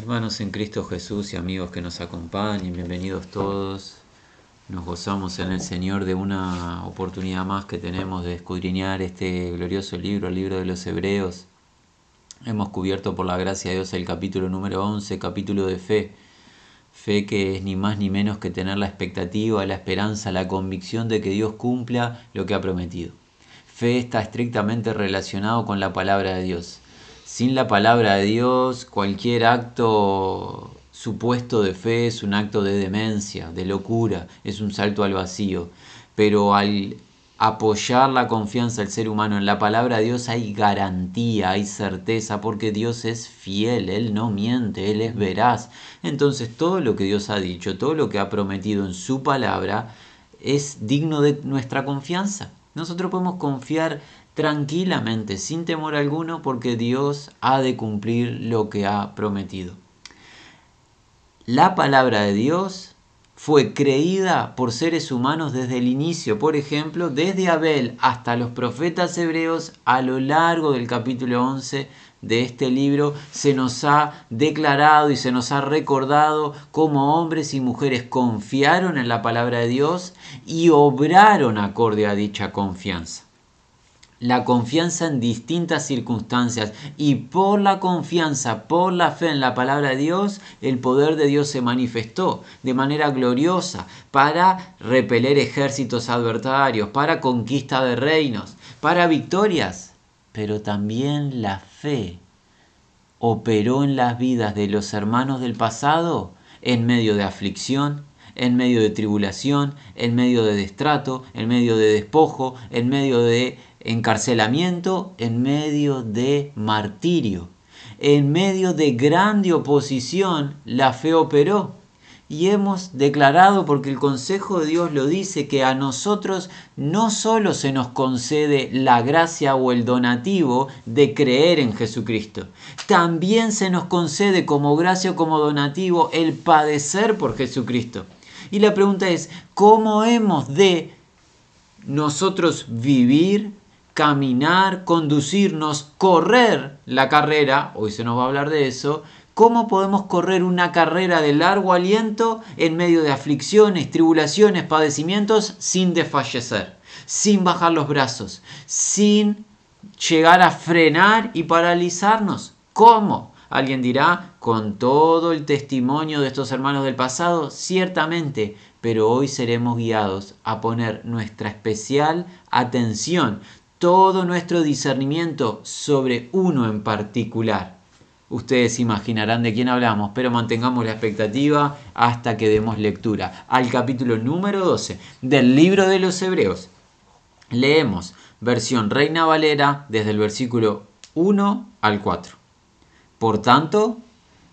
Hermanos en Cristo Jesús y amigos que nos acompañen, bienvenidos todos. Nos gozamos en el Señor de una oportunidad más que tenemos de escudriñar este glorioso libro, el libro de los Hebreos. Hemos cubierto por la gracia de Dios el capítulo número 11, capítulo de fe. Fe que es ni más ni menos que tener la expectativa, la esperanza, la convicción de que Dios cumpla lo que ha prometido. Fe está estrictamente relacionado con la palabra de Dios. Sin la palabra de Dios, cualquier acto supuesto de fe es un acto de demencia, de locura, es un salto al vacío. Pero al apoyar la confianza del ser humano en la palabra de Dios hay garantía, hay certeza, porque Dios es fiel, Él no miente, Él es veraz. Entonces todo lo que Dios ha dicho, todo lo que ha prometido en su palabra, es digno de nuestra confianza. Nosotros podemos confiar tranquilamente, sin temor alguno, porque Dios ha de cumplir lo que ha prometido. La palabra de Dios fue creída por seres humanos desde el inicio, por ejemplo, desde Abel hasta los profetas hebreos a lo largo del capítulo 11 de este libro se nos ha declarado y se nos ha recordado cómo hombres y mujeres confiaron en la palabra de Dios y obraron acorde a dicha confianza la confianza en distintas circunstancias y por la confianza, por la fe en la palabra de Dios, el poder de Dios se manifestó de manera gloriosa para repeler ejércitos adversarios, para conquista de reinos, para victorias. Pero también la fe operó en las vidas de los hermanos del pasado en medio de aflicción, en medio de tribulación, en medio de destrato, en medio de despojo, en medio de encarcelamiento, en medio de martirio. En medio de grande oposición, la fe operó. Y hemos declarado, porque el Consejo de Dios lo dice, que a nosotros no solo se nos concede la gracia o el donativo de creer en Jesucristo, también se nos concede como gracia o como donativo el padecer por Jesucristo. Y la pregunta es, ¿cómo hemos de nosotros vivir caminar, conducirnos, correr la carrera, hoy se nos va a hablar de eso, cómo podemos correr una carrera de largo aliento en medio de aflicciones, tribulaciones, padecimientos, sin desfallecer, sin bajar los brazos, sin llegar a frenar y paralizarnos. ¿Cómo? Alguien dirá, con todo el testimonio de estos hermanos del pasado, ciertamente, pero hoy seremos guiados a poner nuestra especial atención todo nuestro discernimiento sobre uno en particular. Ustedes imaginarán de quién hablamos, pero mantengamos la expectativa hasta que demos lectura al capítulo número 12 del libro de los Hebreos. Leemos versión Reina Valera desde el versículo 1 al 4. Por tanto,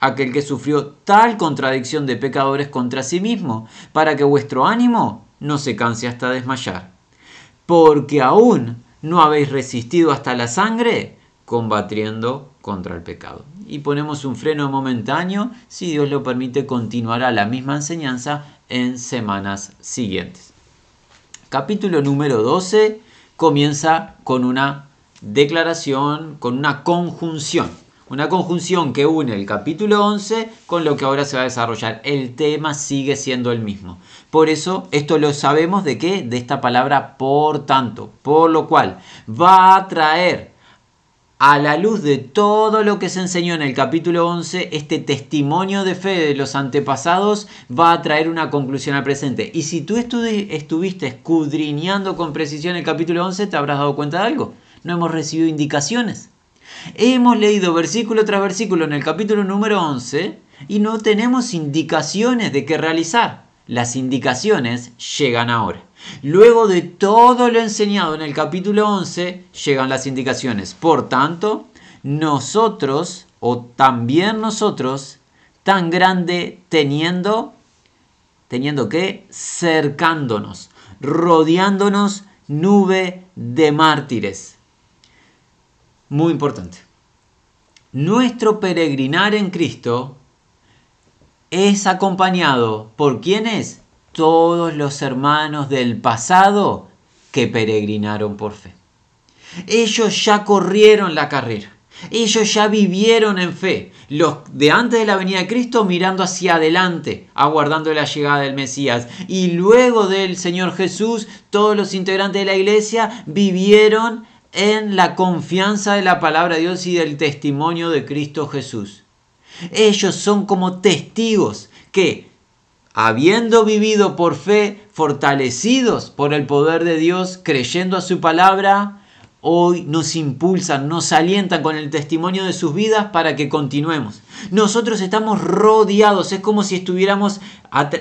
aquel que sufrió tal contradicción de pecadores contra sí mismo, para que vuestro ánimo no se canse hasta desmayar. Porque aún no habéis resistido hasta la sangre combatiendo contra el pecado. Y ponemos un freno momentáneo, si Dios lo permite, continuará la misma enseñanza en semanas siguientes. Capítulo número 12 comienza con una declaración, con una conjunción. Una conjunción que une el capítulo 11 con lo que ahora se va a desarrollar. El tema sigue siendo el mismo. Por eso, esto lo sabemos de qué? De esta palabra por tanto. Por lo cual, va a traer a la luz de todo lo que se enseñó en el capítulo 11, este testimonio de fe de los antepasados va a traer una conclusión al presente. Y si tú estuviste escudriñando con precisión el capítulo 11, te habrás dado cuenta de algo. No hemos recibido indicaciones. Hemos leído versículo tras versículo en el capítulo número 11 y no tenemos indicaciones de qué realizar. Las indicaciones llegan ahora. Luego de todo lo enseñado en el capítulo 11, llegan las indicaciones. Por tanto, nosotros, o también nosotros, tan grande teniendo, teniendo que cercándonos, rodeándonos nube de mártires. Muy importante. Nuestro peregrinar en Cristo es acompañado por quienes? Todos los hermanos del pasado que peregrinaron por fe. Ellos ya corrieron la carrera. Ellos ya vivieron en fe. Los de antes de la venida de Cristo mirando hacia adelante, aguardando la llegada del Mesías. Y luego del Señor Jesús, todos los integrantes de la iglesia vivieron en la confianza de la palabra de Dios y del testimonio de Cristo Jesús. Ellos son como testigos que, habiendo vivido por fe, fortalecidos por el poder de Dios, creyendo a su palabra, hoy nos impulsan, nos alientan con el testimonio de sus vidas para que continuemos. Nosotros estamos rodeados, es como si estuviéramos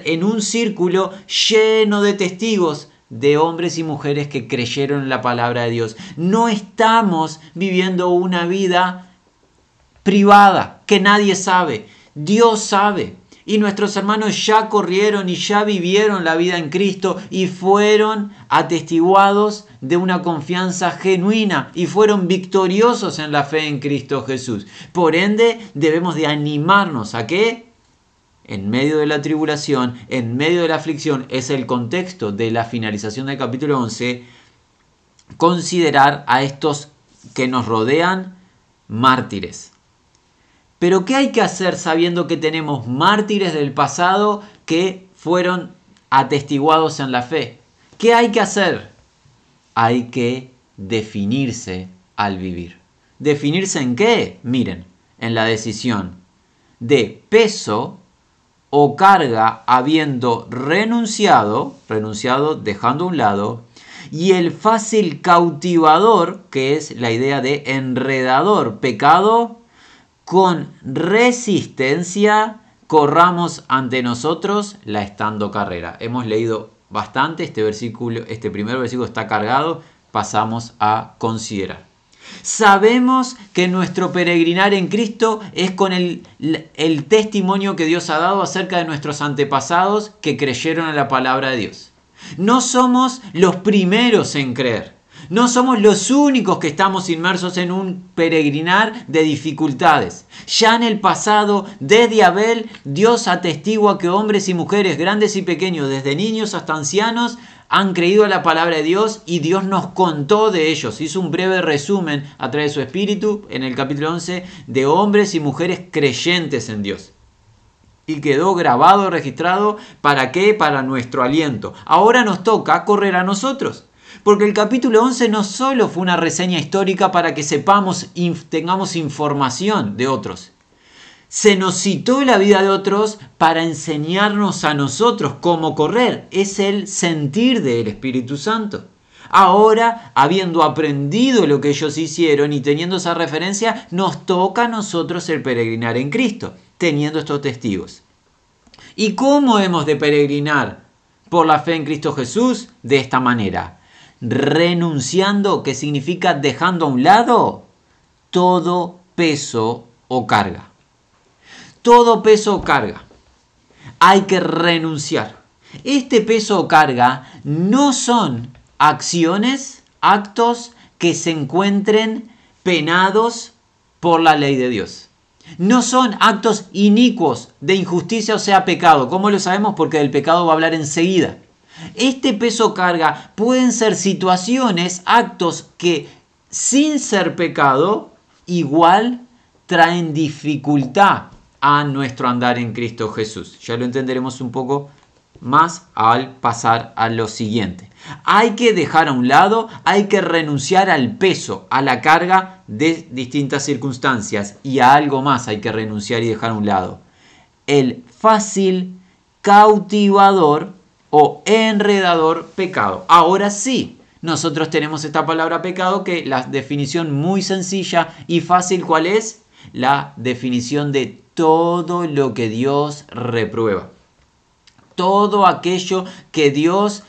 en un círculo lleno de testigos de hombres y mujeres que creyeron en la palabra de Dios. No estamos viviendo una vida privada que nadie sabe. Dios sabe. Y nuestros hermanos ya corrieron y ya vivieron la vida en Cristo y fueron atestiguados de una confianza genuina y fueron victoriosos en la fe en Cristo Jesús. Por ende, debemos de animarnos a que en medio de la tribulación, en medio de la aflicción, es el contexto de la finalización del capítulo 11, considerar a estos que nos rodean mártires. Pero ¿qué hay que hacer sabiendo que tenemos mártires del pasado que fueron atestiguados en la fe? ¿Qué hay que hacer? Hay que definirse al vivir. ¿Definirse en qué? Miren, en la decisión de peso o carga habiendo renunciado, renunciado dejando a un lado, y el fácil cautivador, que es la idea de enredador, pecado con resistencia corramos ante nosotros la estando carrera. Hemos leído bastante este versículo, este primer versículo está cargado, pasamos a considerar. Sabemos que nuestro peregrinar en Cristo es con el, el, testimonio que Dios ha dado acerca de nuestros antepasados que creyeron en la palabra de Dios. No somos los primeros en creer. No somos los únicos que estamos inmersos en un peregrinar de dificultades. Ya en el pasado, desde Abel, Dios atestigua que hombres y mujeres, grandes y pequeños, desde niños hasta ancianos, han creído la palabra de Dios y Dios nos contó de ellos. Hizo un breve resumen a través de su espíritu en el capítulo 11 de hombres y mujeres creyentes en Dios. Y quedó grabado, registrado, ¿para qué? Para nuestro aliento. Ahora nos toca correr a nosotros. Porque el capítulo 11 no solo fue una reseña histórica para que sepamos y tengamos información de otros. Se nos citó la vida de otros para enseñarnos a nosotros cómo correr. Es el sentir del Espíritu Santo. Ahora, habiendo aprendido lo que ellos hicieron y teniendo esa referencia, nos toca a nosotros el peregrinar en Cristo, teniendo estos testigos. ¿Y cómo hemos de peregrinar por la fe en Cristo Jesús? De esta manera renunciando, que significa dejando a un lado todo peso o carga. Todo peso o carga. Hay que renunciar. Este peso o carga no son acciones, actos que se encuentren penados por la ley de Dios. No son actos inicuos de injusticia o sea pecado. ¿Cómo lo sabemos? Porque del pecado va a hablar enseguida. Este peso carga pueden ser situaciones, actos que sin ser pecado, igual traen dificultad a nuestro andar en Cristo Jesús. Ya lo entenderemos un poco más al pasar a lo siguiente. Hay que dejar a un lado, hay que renunciar al peso, a la carga de distintas circunstancias y a algo más hay que renunciar y dejar a un lado. El fácil cautivador o enredador pecado. Ahora sí, nosotros tenemos esta palabra pecado que la definición muy sencilla y fácil, ¿cuál es? La definición de todo lo que Dios reprueba. Todo aquello que Dios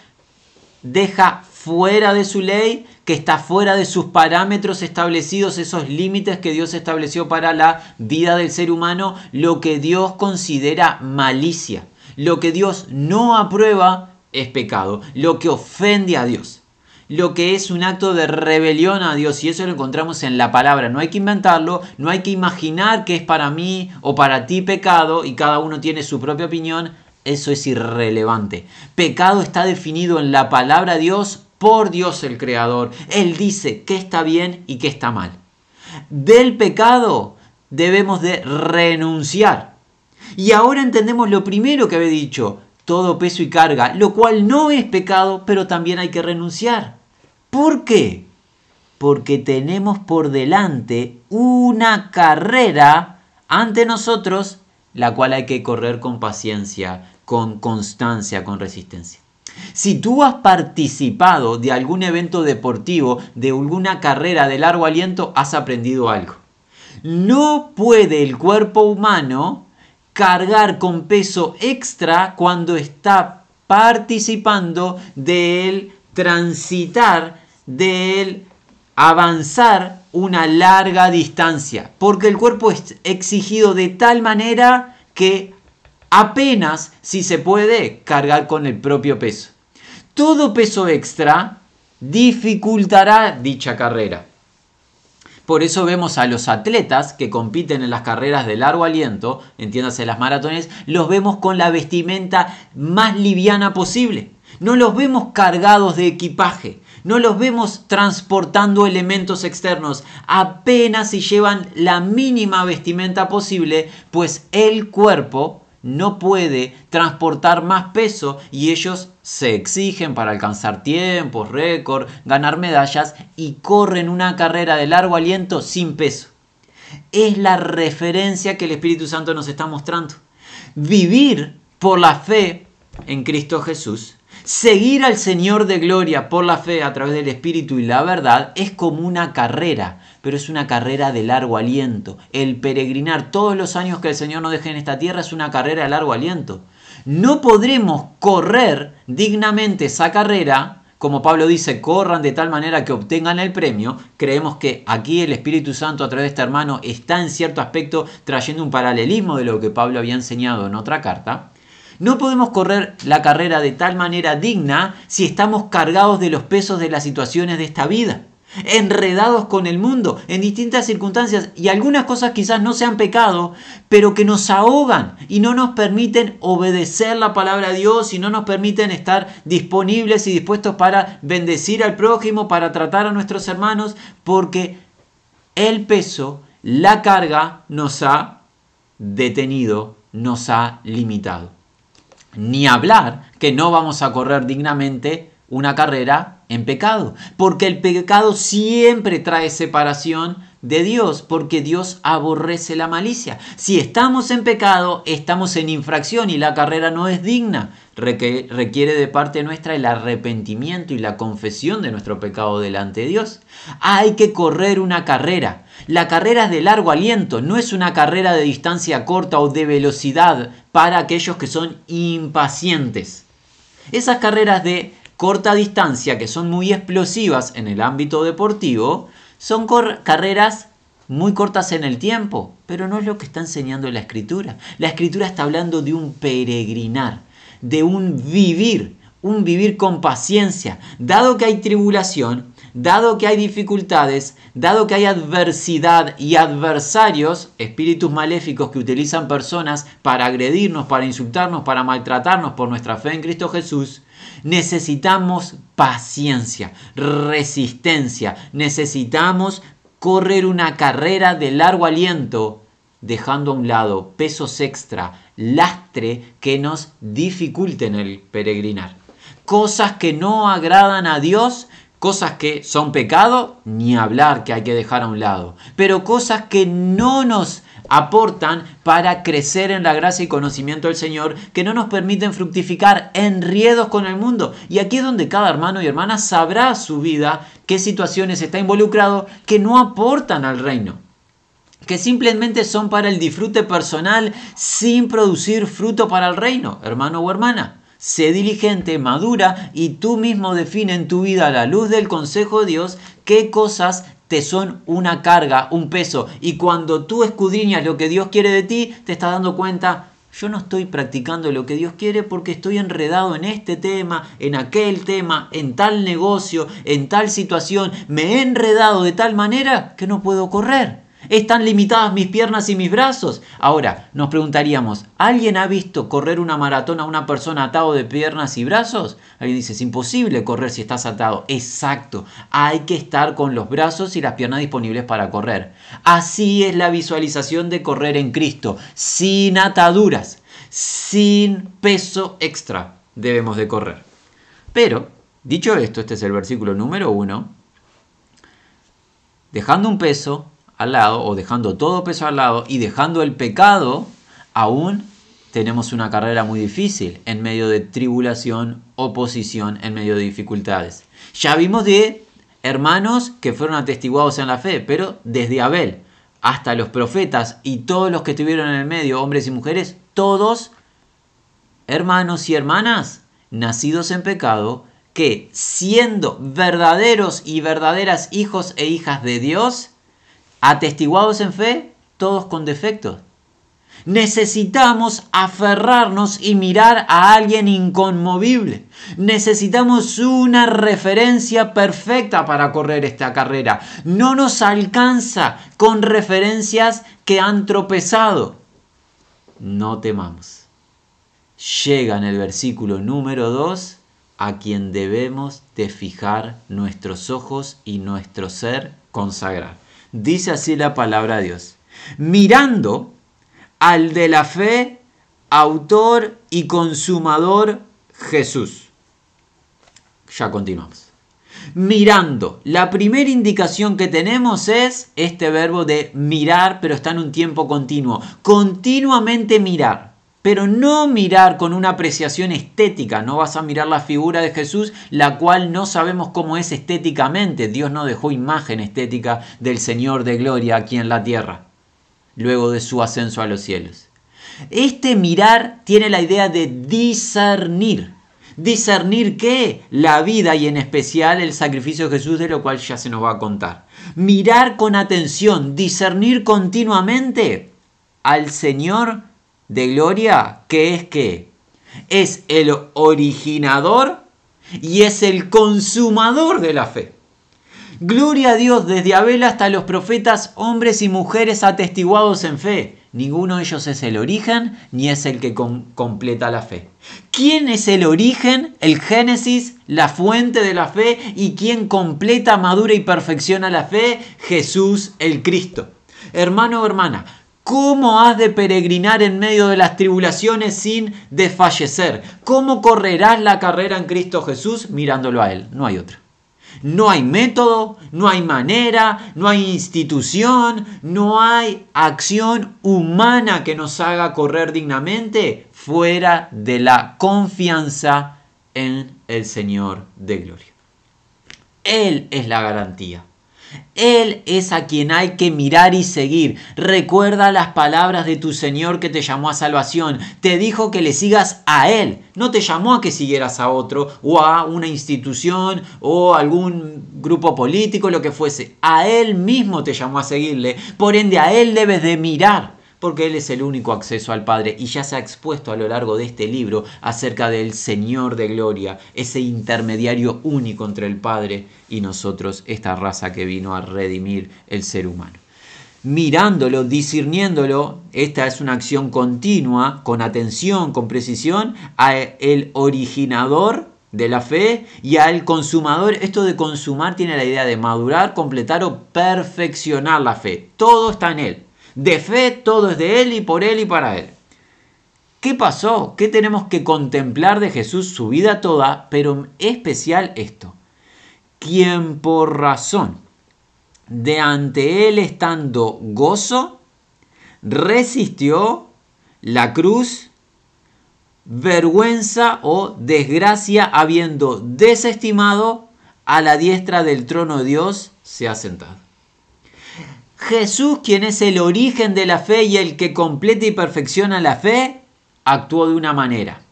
deja fuera de su ley, que está fuera de sus parámetros establecidos, esos límites que Dios estableció para la vida del ser humano, lo que Dios considera malicia. Lo que Dios no aprueba es pecado, lo que ofende a Dios lo que es un acto de rebelión a Dios y eso lo encontramos en la palabra. No hay que inventarlo, no hay que imaginar que es para mí o para ti pecado y cada uno tiene su propia opinión. Eso es irrelevante. Pecado está definido en la palabra de Dios por Dios el Creador. Él dice qué está bien y qué está mal. Del pecado debemos de renunciar. Y ahora entendemos lo primero que había dicho, todo peso y carga, lo cual no es pecado, pero también hay que renunciar. ¿Por qué? Porque tenemos por delante una carrera ante nosotros, la cual hay que correr con paciencia, con constancia, con resistencia. Si tú has participado de algún evento deportivo, de alguna carrera de largo aliento, has aprendido algo. No puede el cuerpo humano cargar con peso extra cuando está participando del transitar, del avanzar una larga distancia, porque el cuerpo es exigido de tal manera que apenas si se puede cargar con el propio peso. Todo peso extra dificultará dicha carrera. Por eso vemos a los atletas que compiten en las carreras de largo aliento, entiéndase las maratones, los vemos con la vestimenta más liviana posible. No los vemos cargados de equipaje, no los vemos transportando elementos externos, apenas si llevan la mínima vestimenta posible, pues el cuerpo no puede transportar más peso y ellos se exigen para alcanzar tiempos, récord, ganar medallas y corren una carrera de largo aliento sin peso. Es la referencia que el Espíritu Santo nos está mostrando. Vivir por la fe en Cristo Jesús, seguir al Señor de gloria por la fe a través del Espíritu y la verdad es como una carrera pero es una carrera de largo aliento. El peregrinar todos los años que el Señor nos deje en esta tierra es una carrera de largo aliento. No podremos correr dignamente esa carrera, como Pablo dice, corran de tal manera que obtengan el premio. Creemos que aquí el Espíritu Santo a través de este hermano está en cierto aspecto trayendo un paralelismo de lo que Pablo había enseñado en otra carta. No podemos correr la carrera de tal manera digna si estamos cargados de los pesos de las situaciones de esta vida enredados con el mundo en distintas circunstancias y algunas cosas quizás no sean pecado, pero que nos ahogan y no nos permiten obedecer la palabra de Dios y no nos permiten estar disponibles y dispuestos para bendecir al prójimo, para tratar a nuestros hermanos, porque el peso, la carga nos ha detenido, nos ha limitado. Ni hablar que no vamos a correr dignamente una carrera en pecado, porque el pecado siempre trae separación de Dios, porque Dios aborrece la malicia. Si estamos en pecado, estamos en infracción y la carrera no es digna. Requiere de parte nuestra el arrepentimiento y la confesión de nuestro pecado delante de Dios. Hay que correr una carrera. La carrera es de largo aliento, no es una carrera de distancia corta o de velocidad para aquellos que son impacientes. Esas carreras de corta distancia que son muy explosivas en el ámbito deportivo, son carreras muy cortas en el tiempo, pero no es lo que está enseñando la escritura. La escritura está hablando de un peregrinar, de un vivir, un vivir con paciencia. Dado que hay tribulación, dado que hay dificultades, dado que hay adversidad y adversarios, espíritus maléficos que utilizan personas para agredirnos, para insultarnos, para maltratarnos por nuestra fe en Cristo Jesús, necesitamos paciencia, resistencia, necesitamos correr una carrera de largo aliento, dejando a un lado pesos extra, lastre que nos dificulten el peregrinar. Cosas que no agradan a Dios, cosas que son pecado, ni hablar que hay que dejar a un lado, pero cosas que no nos aportan para crecer en la gracia y conocimiento del Señor, que no nos permiten fructificar enriedos con el mundo. Y aquí es donde cada hermano y hermana sabrá su vida qué situaciones está involucrado que no aportan al reino que simplemente son para el disfrute personal sin producir fruto para el reino, hermano o hermana. Sé diligente, madura y tú mismo define en tu vida a la luz del consejo de Dios qué cosas te son una carga, un peso. Y cuando tú escudriñas lo que Dios quiere de ti, te estás dando cuenta, yo no estoy practicando lo que Dios quiere porque estoy enredado en este tema, en aquel tema, en tal negocio, en tal situación. Me he enredado de tal manera que no puedo correr. Están limitadas mis piernas y mis brazos. Ahora, nos preguntaríamos, ¿alguien ha visto correr una maratón a una persona atado de piernas y brazos? Alguien dice, es imposible correr si estás atado. Exacto, hay que estar con los brazos y las piernas disponibles para correr. Así es la visualización de correr en Cristo, sin ataduras, sin peso extra debemos de correr. Pero, dicho esto, este es el versículo número uno, dejando un peso, al lado o dejando todo peso al lado y dejando el pecado, aún tenemos una carrera muy difícil en medio de tribulación, oposición, en medio de dificultades. Ya vimos de hermanos que fueron atestiguados en la fe, pero desde Abel hasta los profetas y todos los que estuvieron en el medio, hombres y mujeres, todos hermanos y hermanas nacidos en pecado, que siendo verdaderos y verdaderas hijos e hijas de Dios, atestiguados en fe, todos con defectos. Necesitamos aferrarnos y mirar a alguien inconmovible. Necesitamos una referencia perfecta para correr esta carrera. No nos alcanza con referencias que han tropezado. No temamos. Llega en el versículo número 2 a quien debemos de fijar nuestros ojos y nuestro ser consagrar. Dice así la palabra de Dios. Mirando al de la fe, autor y consumador Jesús. Ya continuamos. Mirando, la primera indicación que tenemos es este verbo de mirar, pero está en un tiempo continuo. Continuamente mirar pero no mirar con una apreciación estética, no vas a mirar la figura de Jesús, la cual no sabemos cómo es estéticamente. Dios no dejó imagen estética del Señor de gloria aquí en la tierra, luego de su ascenso a los cielos. Este mirar tiene la idea de discernir. ¿Discernir qué? La vida y en especial el sacrificio de Jesús, de lo cual ya se nos va a contar. Mirar con atención, discernir continuamente al Señor de gloria, que es que es el originador y es el consumador de la fe. Gloria a Dios desde Abel hasta los profetas, hombres y mujeres atestiguados en fe. Ninguno de ellos es el origen ni es el que completa la fe. ¿Quién es el origen, el génesis, la fuente de la fe y quién completa, madura y perfecciona la fe? Jesús el Cristo. Hermano o hermana, ¿Cómo has de peregrinar en medio de las tribulaciones sin desfallecer? ¿Cómo correrás la carrera en Cristo Jesús mirándolo a Él? No hay otra. No hay método, no hay manera, no hay institución, no hay acción humana que nos haga correr dignamente fuera de la confianza en el Señor de gloria. Él es la garantía. Él es a quien hay que mirar y seguir. Recuerda las palabras de tu Señor que te llamó a salvación. Te dijo que le sigas a Él. No te llamó a que siguieras a otro o a una institución o algún grupo político, lo que fuese. A Él mismo te llamó a seguirle. Por ende, a Él debes de mirar porque Él es el único acceso al Padre y ya se ha expuesto a lo largo de este libro acerca del Señor de Gloria, ese intermediario único entre el Padre y nosotros, esta raza que vino a redimir el ser humano. Mirándolo, discerniéndolo, esta es una acción continua, con atención, con precisión, a el originador de la fe y al consumador. Esto de consumar tiene la idea de madurar, completar o perfeccionar la fe. Todo está en él. De fe todo es de Él y por Él y para Él. ¿Qué pasó? ¿Qué tenemos que contemplar de Jesús su vida toda? Pero especial esto. Quien por razón de ante Él estando gozo, resistió la cruz, vergüenza o desgracia, habiendo desestimado a la diestra del trono de Dios, se ha sentado. Jesús, quien es el origen de la fe y el que completa y perfecciona la fe, actuó de una manera.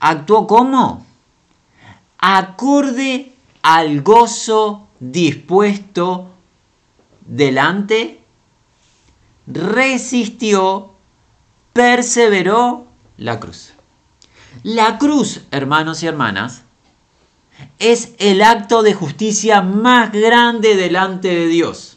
actuó como? Acorde al gozo dispuesto delante, resistió, perseveró la cruz. La cruz, hermanos y hermanas, es el acto de justicia más grande delante de Dios,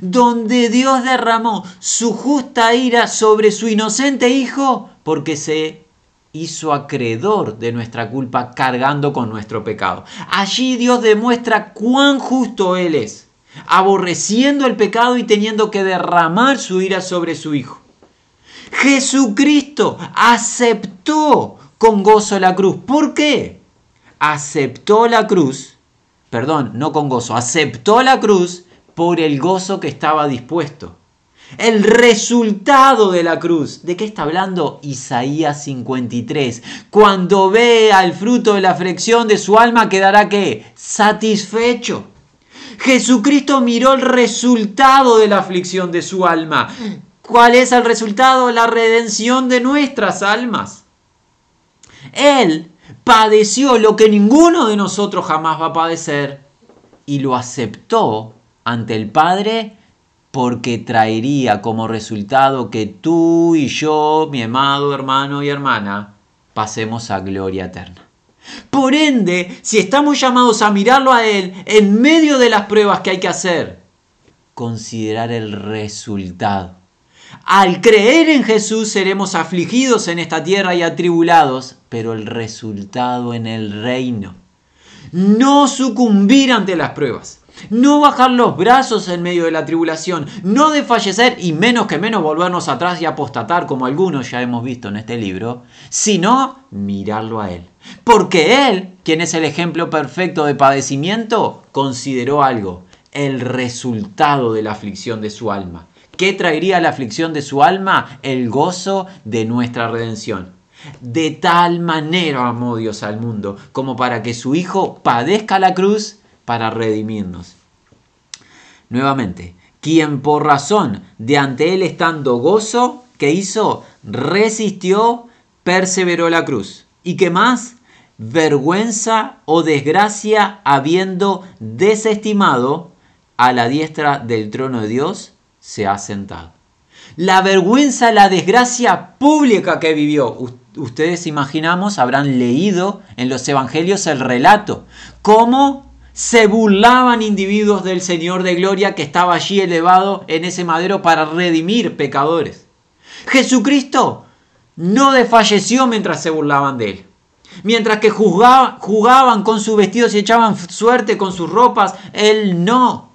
donde Dios derramó su justa ira sobre su inocente Hijo porque se hizo acreedor de nuestra culpa cargando con nuestro pecado. Allí Dios demuestra cuán justo Él es, aborreciendo el pecado y teniendo que derramar su ira sobre su Hijo. Jesucristo aceptó con gozo la cruz. ¿Por qué? Aceptó la cruz, perdón, no con gozo, aceptó la cruz por el gozo que estaba dispuesto. El resultado de la cruz. ¿De qué está hablando Isaías 53? Cuando vea el fruto de la aflicción de su alma, quedará que satisfecho. Jesucristo miró el resultado de la aflicción de su alma. ¿Cuál es el resultado? La redención de nuestras almas. Él padeció lo que ninguno de nosotros jamás va a padecer y lo aceptó ante el Padre porque traería como resultado que tú y yo, mi amado hermano y hermana, pasemos a gloria eterna. Por ende, si estamos llamados a mirarlo a Él en medio de las pruebas que hay que hacer, considerar el resultado. Al creer en Jesús seremos afligidos en esta tierra y atribulados, pero el resultado en el reino. No sucumbir ante las pruebas, no bajar los brazos en medio de la tribulación, no desfallecer y menos que menos volvernos atrás y apostatar como algunos ya hemos visto en este libro, sino mirarlo a Él. Porque Él, quien es el ejemplo perfecto de padecimiento, consideró algo, el resultado de la aflicción de su alma. ¿Qué traería la aflicción de su alma? El gozo de nuestra redención. De tal manera amó Dios al mundo, como para que su Hijo padezca la cruz para redimirnos. Nuevamente, quien por razón de ante él estando gozo, que hizo? Resistió, perseveró la cruz. ¿Y qué más? Vergüenza o desgracia habiendo desestimado a la diestra del trono de Dios, se ha sentado. La vergüenza, la desgracia pública que vivió. Ustedes imaginamos, habrán leído en los evangelios el relato. Cómo se burlaban individuos del Señor de Gloria que estaba allí elevado en ese madero para redimir pecadores. Jesucristo no desfalleció mientras se burlaban de él. Mientras que jugaban con sus vestidos y echaban suerte con sus ropas, él no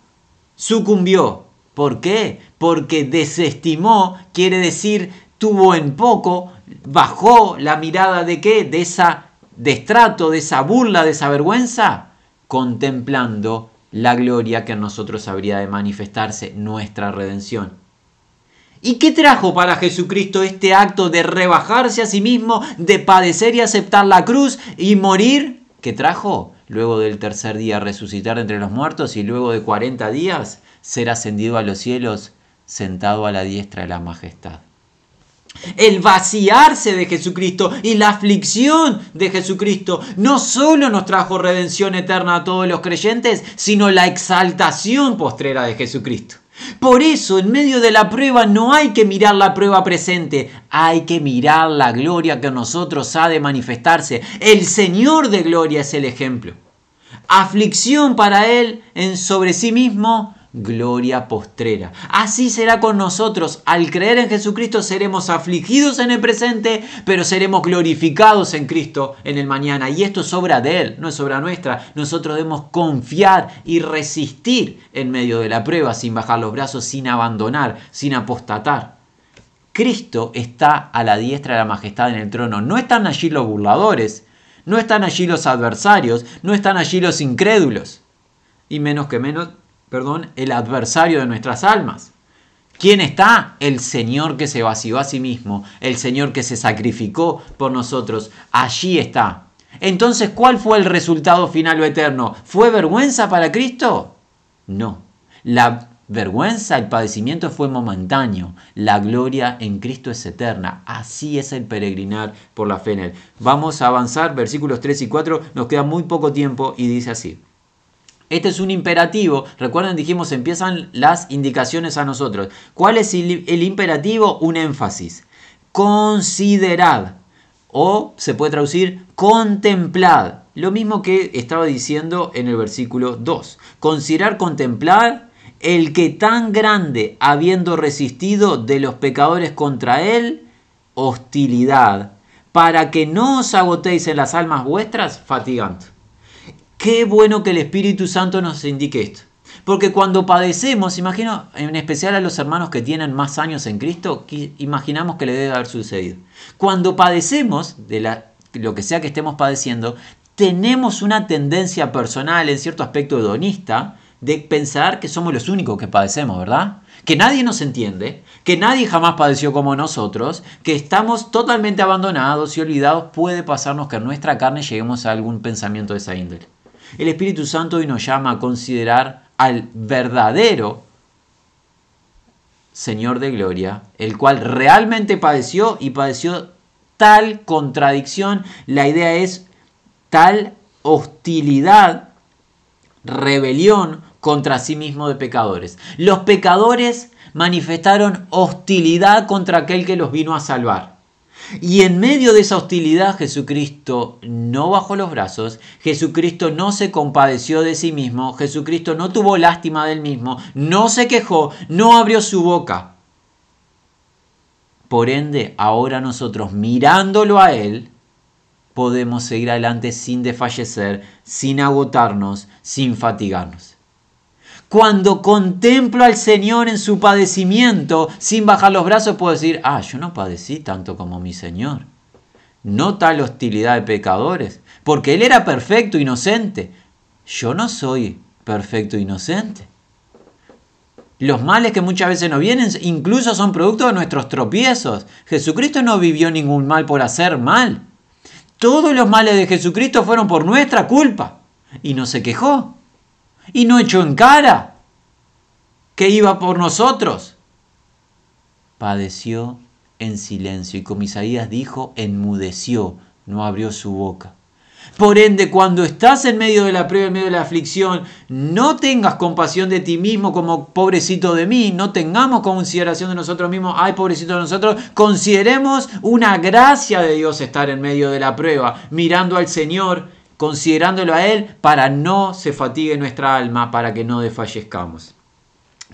sucumbió. ¿Por qué? Porque desestimó, quiere decir, tuvo en poco, bajó la mirada de qué? De esa destrato, de esa burla, de esa vergüenza, contemplando la gloria que en nosotros habría de manifestarse, nuestra redención. ¿Y qué trajo para Jesucristo este acto de rebajarse a sí mismo, de padecer y aceptar la cruz y morir? ¿Qué trajo? Luego del tercer día resucitar entre los muertos y luego de 40 días ser ascendido a los cielos, sentado a la diestra de la majestad. El vaciarse de Jesucristo y la aflicción de Jesucristo no solo nos trajo redención eterna a todos los creyentes, sino la exaltación postrera de Jesucristo. Por eso, en medio de la prueba no hay que mirar la prueba presente, hay que mirar la gloria que en nosotros ha de manifestarse. El Señor de gloria es el ejemplo. Aflicción para Él en sobre sí mismo, gloria postrera. Así será con nosotros. Al creer en Jesucristo seremos afligidos en el presente, pero seremos glorificados en Cristo en el mañana. Y esto es obra de Él, no es obra nuestra. Nosotros debemos confiar y resistir en medio de la prueba, sin bajar los brazos, sin abandonar, sin apostatar. Cristo está a la diestra de la majestad en el trono. No están allí los burladores, no están allí los adversarios, no están allí los incrédulos. Y menos que menos perdón, el adversario de nuestras almas. ¿Quién está? El Señor que se vació a sí mismo, el Señor que se sacrificó por nosotros. Allí está. Entonces, ¿cuál fue el resultado final o eterno? ¿Fue vergüenza para Cristo? No. La vergüenza, el padecimiento fue momentáneo, la gloria en Cristo es eterna. Así es el peregrinar por la fe en Él. Vamos a avanzar, versículos 3 y 4, nos queda muy poco tiempo y dice así. Este es un imperativo. Recuerden, dijimos, empiezan las indicaciones a nosotros. ¿Cuál es el, imperativo? Un énfasis. Considerad. O se puede traducir contemplad. Lo mismo que estaba diciendo en el versículo 2. Considerar, contemplar el que tan grande, habiendo resistido de los pecadores contra él, hostilidad, para que no os agotéis en las almas vuestras fatigando. Qué bueno que el Espíritu Santo nos indique esto. Porque cuando padecemos, imagino, en especial a los hermanos que tienen más años en Cristo, imaginamos que le debe haber sucedido. Cuando padecemos de la, lo que sea que estemos padeciendo, tenemos una tendencia personal, en cierto aspecto hedonista, de pensar que somos los únicos que padecemos, ¿verdad? Que nadie nos entiende, que nadie jamás padeció como nosotros, que estamos totalmente abandonados y olvidados. Puede pasarnos que en nuestra carne lleguemos a algún pensamiento de esa índole. El Espíritu Santo hoy nos llama a considerar al verdadero Señor de Gloria, el cual realmente padeció y padeció tal contradicción. La idea es tal hostilidad, rebelión contra sí mismo de pecadores. Los pecadores manifestaron hostilidad contra aquel que los vino a salvar. Y en medio de esa hostilidad Jesucristo no bajó los brazos, Jesucristo no se compadeció de sí mismo, Jesucristo no tuvo lástima del mismo, no se quejó, no abrió su boca. Por ende, ahora nosotros mirándolo a Él, podemos seguir adelante sin desfallecer, sin agotarnos, sin fatigarnos. Cuando contemplo al Señor en su padecimiento, sin bajar los brazos, puedo decir, ah, yo no padecí tanto como mi Señor. No tal hostilidad de pecadores, porque Él era perfecto, inocente. Yo no soy perfecto, inocente. Los males que muchas veces nos vienen incluso son producto de nuestros tropiezos. Jesucristo no vivió ningún mal por hacer mal. Todos los males de Jesucristo fueron por nuestra culpa. Y no se quejó y no echó en cara que iba por nosotros. Padeció en silencio y como Isaías dijo, enmudeció, no abrió su boca. Por ende, cuando estás en medio de la prueba, en medio de la aflicción, no tengas compasión de ti mismo como pobrecito de mí, no tengamos consideración de nosotros mismos, ay pobrecito de nosotros, consideremos una gracia de Dios estar en medio de la prueba, mirando al Señor considerándolo a Él para no se fatigue nuestra alma, para que no desfallezcamos.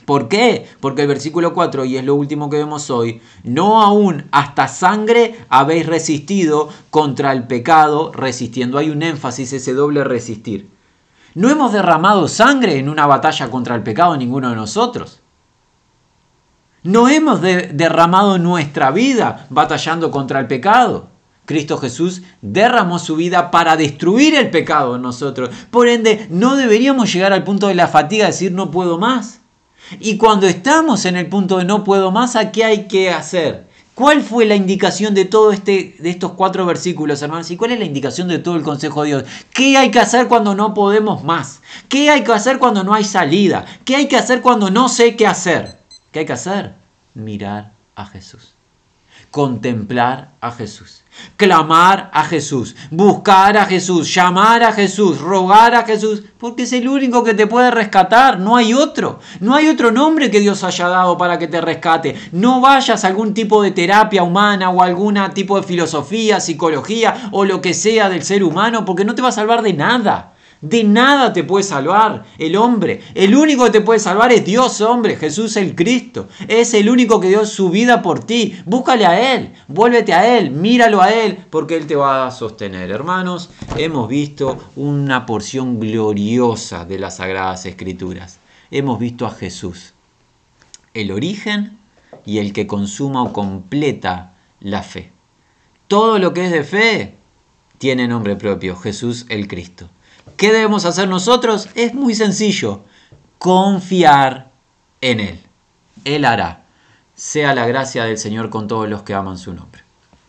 ¿Por qué? Porque el versículo 4, y es lo último que vemos hoy, no aún hasta sangre habéis resistido contra el pecado, resistiendo. Hay un énfasis, ese doble resistir. No hemos derramado sangre en una batalla contra el pecado ninguno de nosotros. No hemos derramado nuestra vida batallando contra el pecado. Cristo Jesús derramó su vida para destruir el pecado en nosotros. Por ende, no deberíamos llegar al punto de la fatiga, decir no puedo más. Y cuando estamos en el punto de no puedo más, ¿a qué hay que hacer? ¿Cuál fue la indicación de todo este de estos cuatro versículos, hermanos? ¿Y cuál es la indicación de todo el consejo de Dios? ¿Qué hay que hacer cuando no podemos más? ¿Qué hay que hacer cuando no hay salida? ¿Qué hay que hacer cuando no sé qué hacer? ¿Qué hay que hacer? Mirar a Jesús. Contemplar a Jesús clamar a Jesús, buscar a Jesús, llamar a Jesús, rogar a Jesús, porque es el único que te puede rescatar, no hay otro, no hay otro nombre que Dios haya dado para que te rescate. No vayas a algún tipo de terapia humana o algún tipo de filosofía, psicología o lo que sea del ser humano, porque no te va a salvar de nada. De nada te puede salvar el hombre. El único que te puede salvar es Dios, hombre, Jesús el Cristo. Es el único que dio su vida por ti. Búscale a Él, vuélvete a Él, míralo a Él, porque Él te va a sostener. Hermanos, hemos visto una porción gloriosa de las Sagradas Escrituras. Hemos visto a Jesús, el origen y el que consuma o completa la fe. Todo lo que es de fe tiene nombre propio, Jesús el Cristo. ¿Qué debemos hacer nosotros? Es muy sencillo, confiar en Él. Él hará. Sea la gracia del Señor con todos los que aman su nombre.